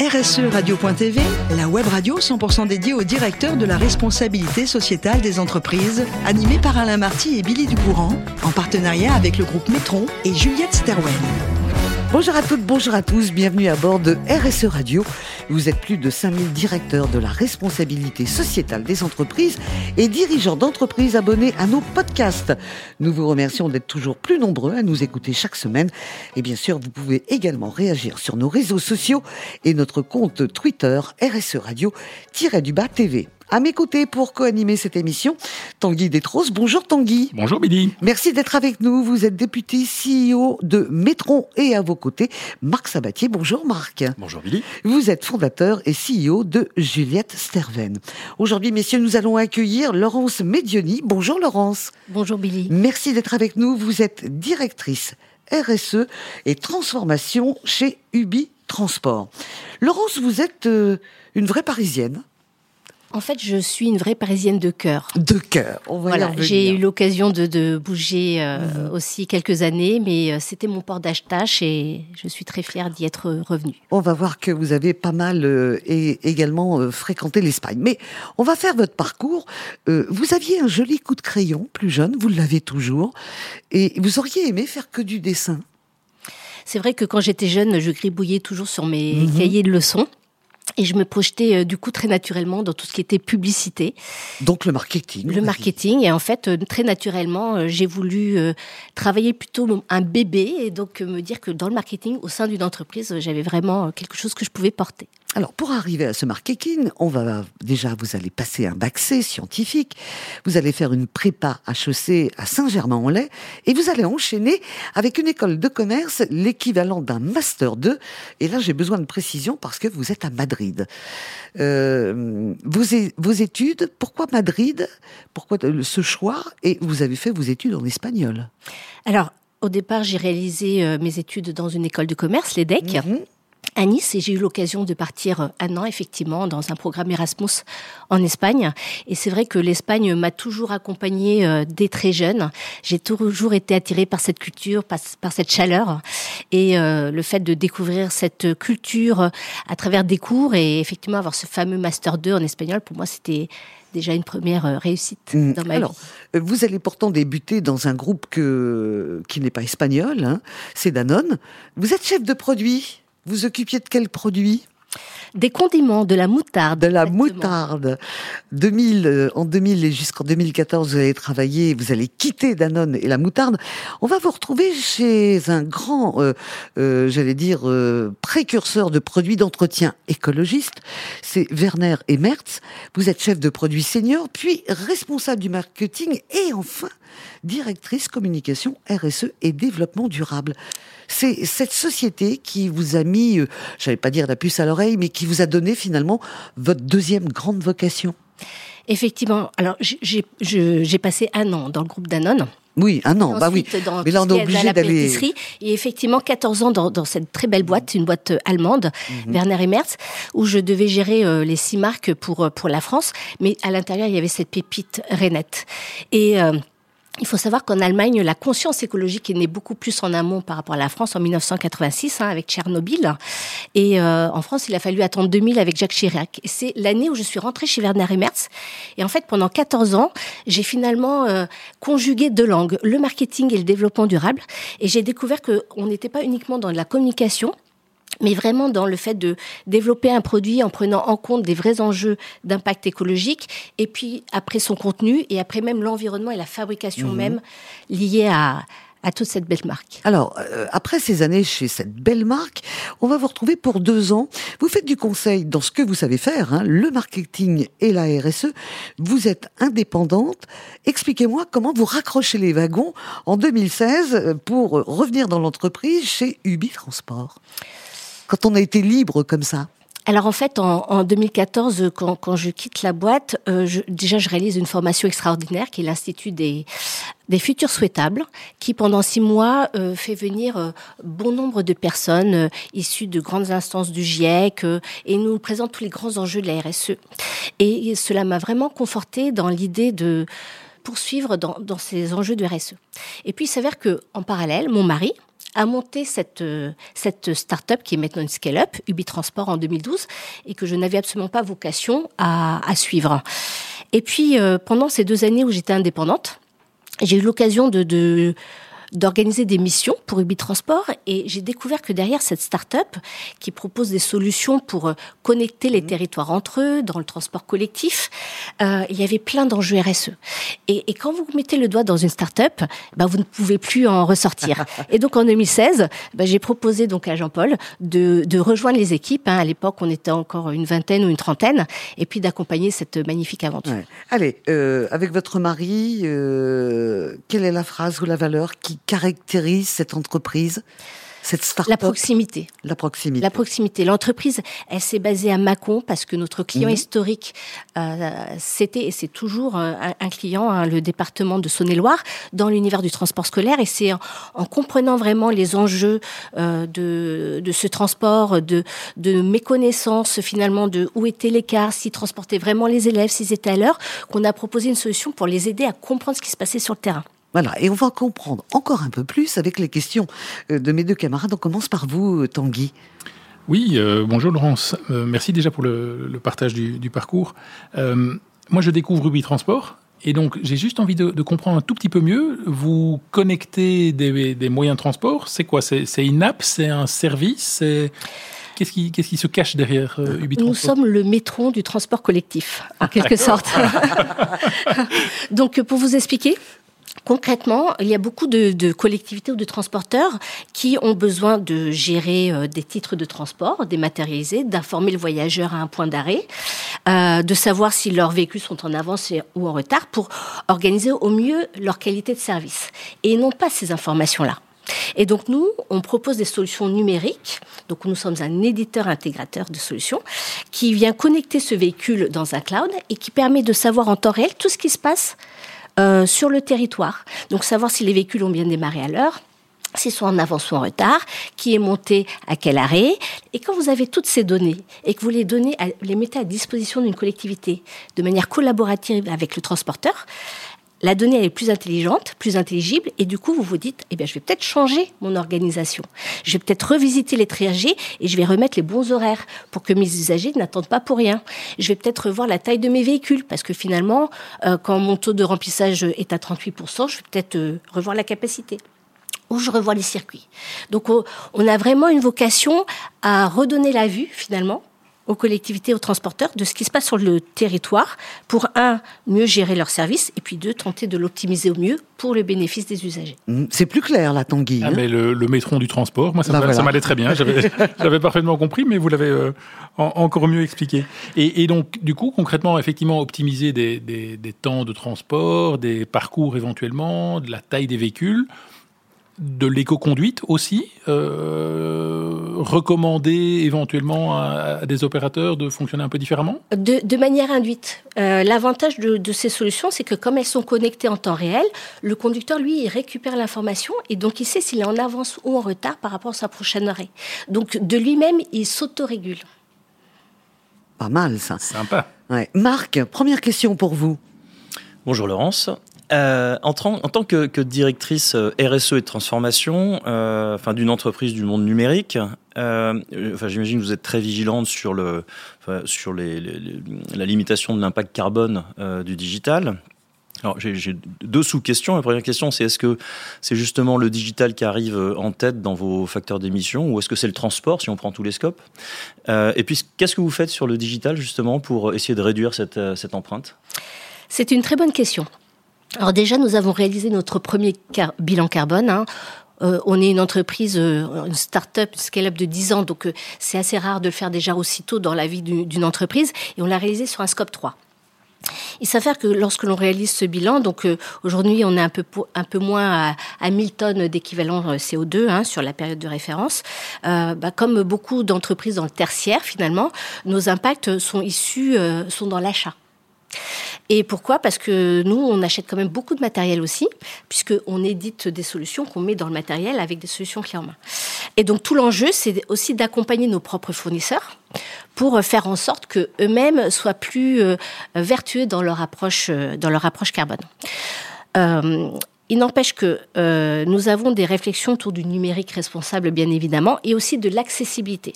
RSE Radio.tv, la web radio 100% dédiée au directeur de la responsabilité sociétale des entreprises, animée par Alain Marty et Billy Ducourant, en partenariat avec le groupe Metron et Juliette Sterwen. Bonjour à toutes, bonjour à tous, bienvenue à bord de RSE Radio. Vous êtes plus de 5000 directeurs de la responsabilité sociétale des entreprises et dirigeants d'entreprises abonnés à nos podcasts. Nous vous remercions d'être toujours plus nombreux à nous écouter chaque semaine. Et bien sûr, vous pouvez également réagir sur nos réseaux sociaux et notre compte Twitter RSE Radio-du-bas TV. À mes côtés pour co-animer cette émission, Tanguy Détros. Bonjour Tanguy. Bonjour Billy. Merci d'être avec nous. Vous êtes député CEO de Metron et à vos côtés, Marc Sabatier. Bonjour Marc. Bonjour Billy. Vous êtes fondateur et CEO de Juliette Sterven. Aujourd'hui, messieurs, nous allons accueillir Laurence Medioni. Bonjour Laurence. Bonjour Billy. Merci d'être avec nous. Vous êtes directrice RSE et transformation chez Ubi Transport. Laurence, vous êtes euh, une vraie parisienne. En fait, je suis une vraie parisienne de cœur. De cœur, on va voilà, J'ai eu l'occasion de, de, bouger euh, mmh. aussi quelques années, mais euh, c'était mon port d'achetage et je suis très fière d'y être revenue. On va voir que vous avez pas mal euh, et également euh, fréquenté l'Espagne. Mais on va faire votre parcours. Vous aviez un joli coup de crayon plus jeune, vous l'avez toujours, et vous auriez aimé faire que du dessin? C'est vrai que quand j'étais jeune, je gribouillais toujours sur mes mmh. cahiers de leçons. Et je me projetais euh, du coup très naturellement dans tout ce qui était publicité. Donc le marketing. Le marketing. Et en fait, euh, très naturellement, euh, j'ai voulu travailler plutôt un bébé et donc me dire que dans le marketing, au sein d'une entreprise, j'avais vraiment quelque chose que je pouvais porter. Alors, pour arriver à ce marketing, on va déjà, vous allez passer un bac C scientifique, vous allez faire une prépa HEC à Saint-Germain-en-Laye, et vous allez enchaîner avec une école de commerce, l'équivalent d'un master 2. Et là, j'ai besoin de précision parce que vous êtes à Madrid. Euh, vos, vos études, pourquoi Madrid? Pourquoi ce choix? Et vous avez fait vos études en espagnol. Alors, au départ, j'ai réalisé euh, mes études dans une école de commerce, l'EDEC. Mm à Nice et j'ai eu l'occasion de partir euh, un an effectivement dans un programme Erasmus en Espagne et c'est vrai que l'Espagne m'a toujours accompagnée euh, dès très jeune. J'ai toujours été attirée par cette culture, par, cette chaleur et euh, le fait de découvrir cette culture à travers des cours et effectivement avoir ce fameux master 2 en espagnol pour moi c'était déjà une première réussite mmh. dans ma Alors, vie. Vous allez pourtant débuter dans un groupe que, qui n'est pas espagnol, hein, c'est Danone. Vous êtes chef de produit? Vous occupiez de quel produit? Des condiments, de la moutarde. De la moutarde. 2000, euh, en 2000 et jusqu'en 2014, vous allez travailler, vous allez quitter Danone et la moutarde. On va vous retrouver chez un grand, euh, euh, j'allais dire, précurseur de produits d'entretien écologiste. C'est Werner et Mertz. Vous êtes chef de produit senior, puis responsable du marketing et enfin directrice communication RSE et développement durable. C'est cette société qui vous a mis, j'allais pas dire la puce à l'oreille, mais qui vous a donné finalement votre deuxième grande vocation. Effectivement. Alors, j'ai passé un an dans le groupe Danone. Oui, un an, bah oui. mais là, on est obligé d'aller. Et effectivement, 14 ans dans, cette très belle boîte, une boîte euh, allemande, mhm. Werner et Merz, où je devais gérer euh, les six marques pour, pour la France. Mais à l'intérieur, il y avait cette pépite Renette. Et. Il faut savoir qu'en Allemagne, la conscience écologique est née beaucoup plus en amont par rapport à la France en 1986 hein, avec Tchernobyl. Et euh, en France, il a fallu attendre 2000 avec Jacques Chirac. C'est l'année où je suis rentrée chez Werner et Merz. Et en fait, pendant 14 ans, j'ai finalement euh, conjugué deux langues, le marketing et le développement durable. Et j'ai découvert qu'on n'était pas uniquement dans la communication, mais vraiment dans le fait de développer un produit en prenant en compte des vrais enjeux d'impact écologique, et puis après son contenu, et après même l'environnement et la fabrication mhm. même liée à, à toute cette belle marque. Alors, euh, après ces années chez cette belle marque, on va vous retrouver pour deux ans. Vous faites du conseil dans ce que vous savez faire, hein, le marketing et la RSE. Vous êtes indépendante. Expliquez-moi comment vous raccrochez les wagons en 2016 pour revenir dans l'entreprise chez Ubi Transport quand on a été libre comme ça alors en fait, en, 2014, quand, je quitte la boîte, euh, déjà je réalise une formation extraordinaire qui est l'Institut des, des futurs souhaitables, qui pendant six mois euh, fait venir euh, bon nombre de personnes issues de grandes instances du GIEC et nous présente tous les grands enjeux de la RSE. Et cela m'a vraiment conforté dans l'idée de poursuivre dans, dans ces enjeux de RSE. Et puis il s'avère que en parallèle, mon mari à monter cette, cette start-up qui est maintenant une scale-up, Ubi Transport en 2012, et que je n'avais absolument pas vocation à, à suivre. Et puis, pendant ces deux années où j'étais indépendante, j'ai eu l'occasion de, de d'organiser des missions pour Ubi Transport et j'ai découvert que derrière cette start-up qui propose des solutions pour euh, connecter les mmh. territoires entre eux dans le transport collectif, euh, il y avait plein d'enjeux RSE. Et, et, quand vous mettez le doigt dans une start-up, bah, vous ne pouvez plus en ressortir. et donc en 2016, bah, j'ai proposé donc à Jean-Paul de, de, rejoindre les équipes. Hein. À l'époque, on était encore une vingtaine ou une trentaine, et puis d'accompagner cette magnifique aventure. Ouais. Allez, euh, avec votre mari, euh, quelle est la phrase ou la valeur qui caractérise cette entreprise cette start La proximité. La proximité. La proximité. L'entreprise, elle s'est basée à Mâcon parce que notre client mhm. historique, euh, c'était et c'est toujours euh, un, client, hein, le département de Saône-et-Loire, dans l'univers du transport scolaire. Et c'est en, comprenant vraiment les enjeux euh, de, de ce transport, de, de méconnaissance finalement de où était l'écart, s'ils transportaient vraiment les élèves, s'ils étaient à l'heure, qu'on a proposé une solution pour les aider à comprendre ce qui se passait sur le terrain. Voilà, et on va comprendre encore un peu plus avec les questions euh, de mes deux camarades. On commence par vous, euh, Tanguy. Oui, euh, bonjour Laurence. merci déjà pour le, partage du, parcours. moi, je découvre Ruby Transport. Et donc, j'ai juste envie de, comprendre un tout petit peu mieux. Vous connectez des, moyens de transport. C'est quoi? C'est une app? C'est un service? Qu'est-ce qui, qu'est-ce qui, se cache derrière euh, Ubi Nous sommes le métron du transport collectif, en quelque sorte. Donc, pour vous expliquer, Concrètement, il y a beaucoup de, collectivités ou de transporteurs qui ont besoin de gérer euh, des titres de transport dématérialisés, d'informer le voyageur à un point d'arrêt, euh, de savoir si leurs véhicules sont en avance ou en retard pour organiser au mieux leur qualité de service. Et ils n'ont pas ces informations-là. Et donc nous, on propose des solutions numériques. Donc nous sommes un éditeur intégrateur de solutions qui vient connecter ce véhicule dans un cloud et qui permet de savoir en temps réel tout ce qui se passe euh, sur le territoire. Donc savoir si les véhicules ont bien démarré à l'heure, s'ils sont en avance ou en retard, qui est monté à quel arrêt. Et quand vous avez toutes ces données et que vous les, donnez les mettez à disposition d'une collectivité de manière collaborative avec le transporteur, la donnée est plus intelligente, plus intelligible, et du coup, vous vous dites, eh bien, je vais peut-être changer mon organisation. Je vais peut-être revisiter les trajets et je vais remettre les bons horaires pour que mes usagers n'attendent pas pour rien. Je vais peut-être revoir la taille de mes véhicules parce que finalement, euh, quand mon taux de remplissage est à 38%, je vais peut-être euh, revoir la capacité ou je revois les circuits. Donc, on a vraiment une vocation à redonner la vue, finalement, aux collectivités, aux transporteurs de ce qui se passe sur le territoire pour, un, mieux gérer leurs services et puis, deux, tenter de l'optimiser au mieux pour le bénéfice des usagers. Mmh, c'est plus clair, là, Tanguy. Ah, hein mais le, le, métron du transport, moi, ça, bah, m'allait très bien. J'avais parfaitement compris, mais vous l'avez euh, encore mieux expliqué. Et, et, donc, du coup, concrètement, effectivement, optimiser des, des, des temps de transport, des parcours éventuellement, de la taille des véhicules de l'éco-conduite aussi, euh, recommander éventuellement à, des opérateurs de fonctionner un peu différemment? De, manière induite. Euh, l'avantage de, ces solutions, c'est que comme elles sont connectées en temps réel, le conducteur, lui, il récupère l'information et donc il sait s'il est en avance ou en retard par rapport à sa prochaine arrêt. Donc de lui-même, il s'autorégule. Pas mal ça. Sympa. Ouais. Marc, première question pour vous. Bonjour Laurence. Euh, en, tant que, directrice euh, RSE et de transformation, euh, enfin d'une entreprise du monde numérique, enfin j'imagine que vous êtes très vigilante sur le, sur la limitation de l'impact carbone du digital. Alors j'ai deux sous-questions. La première question, c'est est-ce que c'est justement le digital qui arrive en tête dans vos facteurs d'émission, ou est-ce que c'est le transport si on prend tous les scopes? Et puis qu'est-ce que vous faites sur le digital justement pour essayer de réduire cette empreinte? C'est une très bonne question. Alors déjà, nous avons réalisé notre premier bilan carbone. Hein. Euh, on est une entreprise, euh, une start-up, une scale-up de 10 ans, donc euh, c'est assez rare de le faire déjà aussitôt dans la vie d'une entreprise. Et on l'a réalisé sur un scope 3. Il s'avère que lorsque l'on réalise ce bilan, donc aujourd'hui on est un peu, un peu moins à, 1000 tonnes d'équivalent CO2 hein, sur la période de référence. bah, comme beaucoup d'entreprises dans le tertiaire finalement, nos impacts sont issus, sont dans l'achat. Et pourquoi? Parce que nous, on achète quand même beaucoup de matériel aussi, puisqu'on édite des solutions qu'on met dans le matériel avec des solutions clés en main. Et donc tout l'enjeu, c'est aussi d'accompagner nos propres fournisseurs pour faire en sorte que eux-mêmes soient plus euh, vertueux dans leur approche, euh, dans leur approche carbone. Euh, il n'empêche que nous avons des réflexions autour du numérique responsable, bien évidemment, et aussi de l'accessibilité.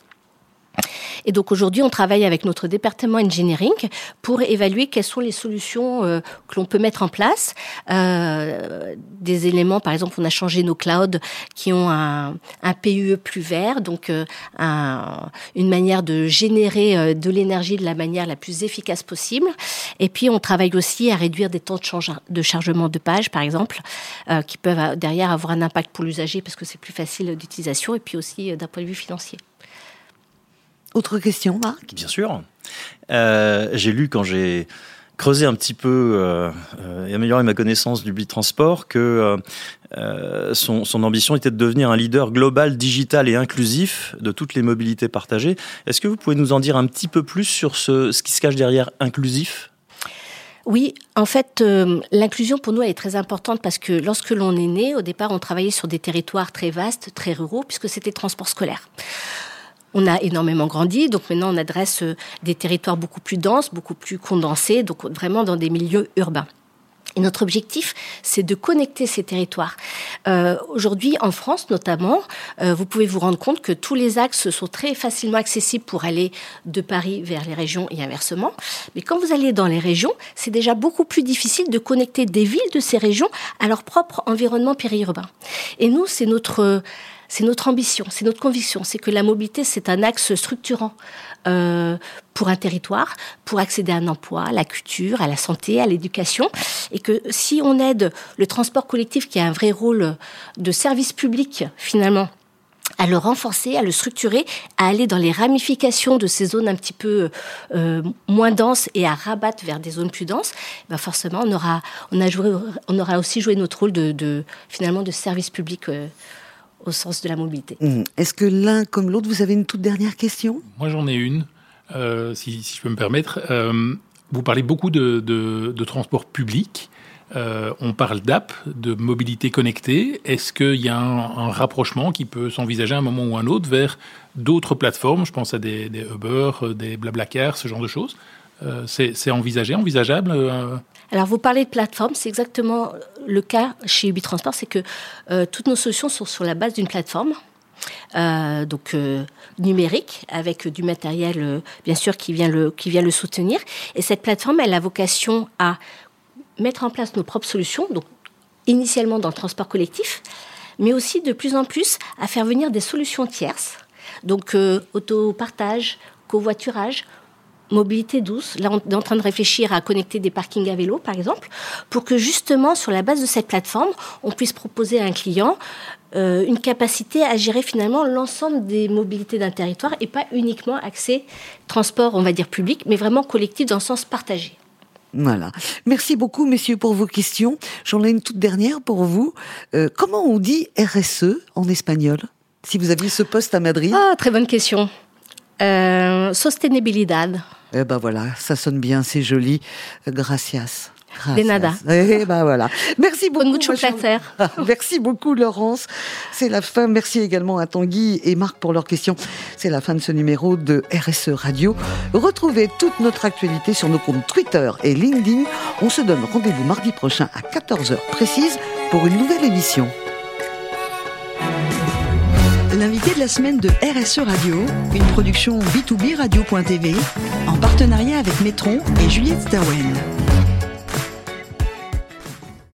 Et donc aujourd'hui, on travaille avec notre département engineering pour évaluer quelles sont les solutions euh, que l'on peut mettre en place. Euh, des éléments, par exemple, on a changé nos clouds qui ont un, PUE plus vert, donc euh, un, une manière de générer de l'énergie de la manière la plus efficace possible. Et puis, on travaille aussi à réduire des temps de, chargement de page, par exemple, qui peuvent derrière avoir un impact pour l'usager parce que c'est plus facile d'utilisation et puis aussi d'un point de vue financier. Autre question, Marc? Bien sûr. Euh, j'ai lu quand j'ai creusé un petit peu euh, et amélioré ma connaissance du transport que euh, son, son, ambition était de devenir un leader global, digital et inclusif de toutes les mobilités partagées. Est-ce que vous pouvez nous en dire un petit peu plus sur ce, ce qui se cache derrière inclusif? Oui, en fait, euh, l'inclusion pour nous elle est très importante parce que lorsque l'on est né, au départ, on travaillait sur des territoires très vastes, très ruraux, puisque c'était transport scolaire. On a énormément grandi, donc maintenant on adresse euh, des territoires beaucoup plus denses, beaucoup plus condensés, donc vraiment dans des milieux urbains. Et notre objectif, c'est de connecter ces territoires. Euh, Aujourd'hui, en France notamment, euh, vous pouvez vous rendre compte que tous les axes sont très facilement accessibles pour aller de Paris vers les régions et inversement. Mais quand vous allez dans les régions, c'est déjà beaucoup plus difficile de connecter des villes de ces régions à leur propre environnement périurbain. Et nous, c'est notre c'est notre ambition, c'est notre conviction, c'est que la mobilité, c'est un axe structurant euh, pour un territoire, pour accéder à un emploi, à la culture, à la santé, à l'éducation, et que si on aide le transport collectif, qui a un vrai rôle de service public finalement, à le renforcer, à le structurer, à aller dans les ramifications de ces zones un petit peu euh, moins denses et à rabattre vers des zones plus denses, ben forcément on aura, aura aussi joué notre rôle de, de finalement de service public. Euh, au sens de la mobilité. Mmh. Est-ce que l'un comme l'autre, vous avez une toute dernière question? Moi, j'en ai une, euh, si, si, je peux me permettre. Euh, vous parlez beaucoup de, de, de transport public. Euh, on parle d'app, de mobilité connectée. Est-ce qu'il y a un, un, rapprochement qui peut s'envisager à un moment ou un autre vers d'autres plateformes? Je pense à des, des Uber, des Blablacar, ce genre de choses. Euh, c'est envisageable euh? Alors, vous parlez de plateforme, c'est exactement le cas chez Ubitransport, c'est que euh, toutes nos solutions sont sur la base d'une plateforme. Donc numérique avec du matériel bien sûr qui vient le qui vient le soutenir et cette plateforme elle a vocation à mettre en place nos propres solutions donc initialement dans le transport collectif mais aussi de plus en plus à faire venir des solutions tierces donc autopartage covoiturage mobilité douce. Là, on est en train de réfléchir à connecter des parkings à vélo, par exemple, pour que justement, sur la base de cette plateforme, on puisse proposer à un client euh, une capacité à gérer finalement l'ensemble des mobilités d'un territoire et pas uniquement accès transport, on va dire public, mais vraiment collectif dans le sens partagé. Voilà. Merci beaucoup, messieurs, pour vos questions. J'en ai une toute dernière pour vous. Euh, comment on dit RSE en espagnol Si vous aviez ce poste à Madrid? Ah, très bonne question. Euh, sostenibilidad. Eh ben voilà, ça sonne bien, c'est joli. Gracias. Gracias. De nada. Eh ben voilà. Merci beaucoup. Mucho placer. Merci beaucoup Laurence. C'est la fin. Merci également à Tanguy et Marc pour leurs questions. C'est la fin de ce numéro de RSE Radio. Retrouvez toute notre actualité sur nos comptes Twitter et LinkedIn. On se donne rendez-vous mardi prochain à 14h précise pour une nouvelle émission l'invité de la semaine de RSE Radio, une production B2B Radio.tv en partenariat avec Metron et Juliette Stawen.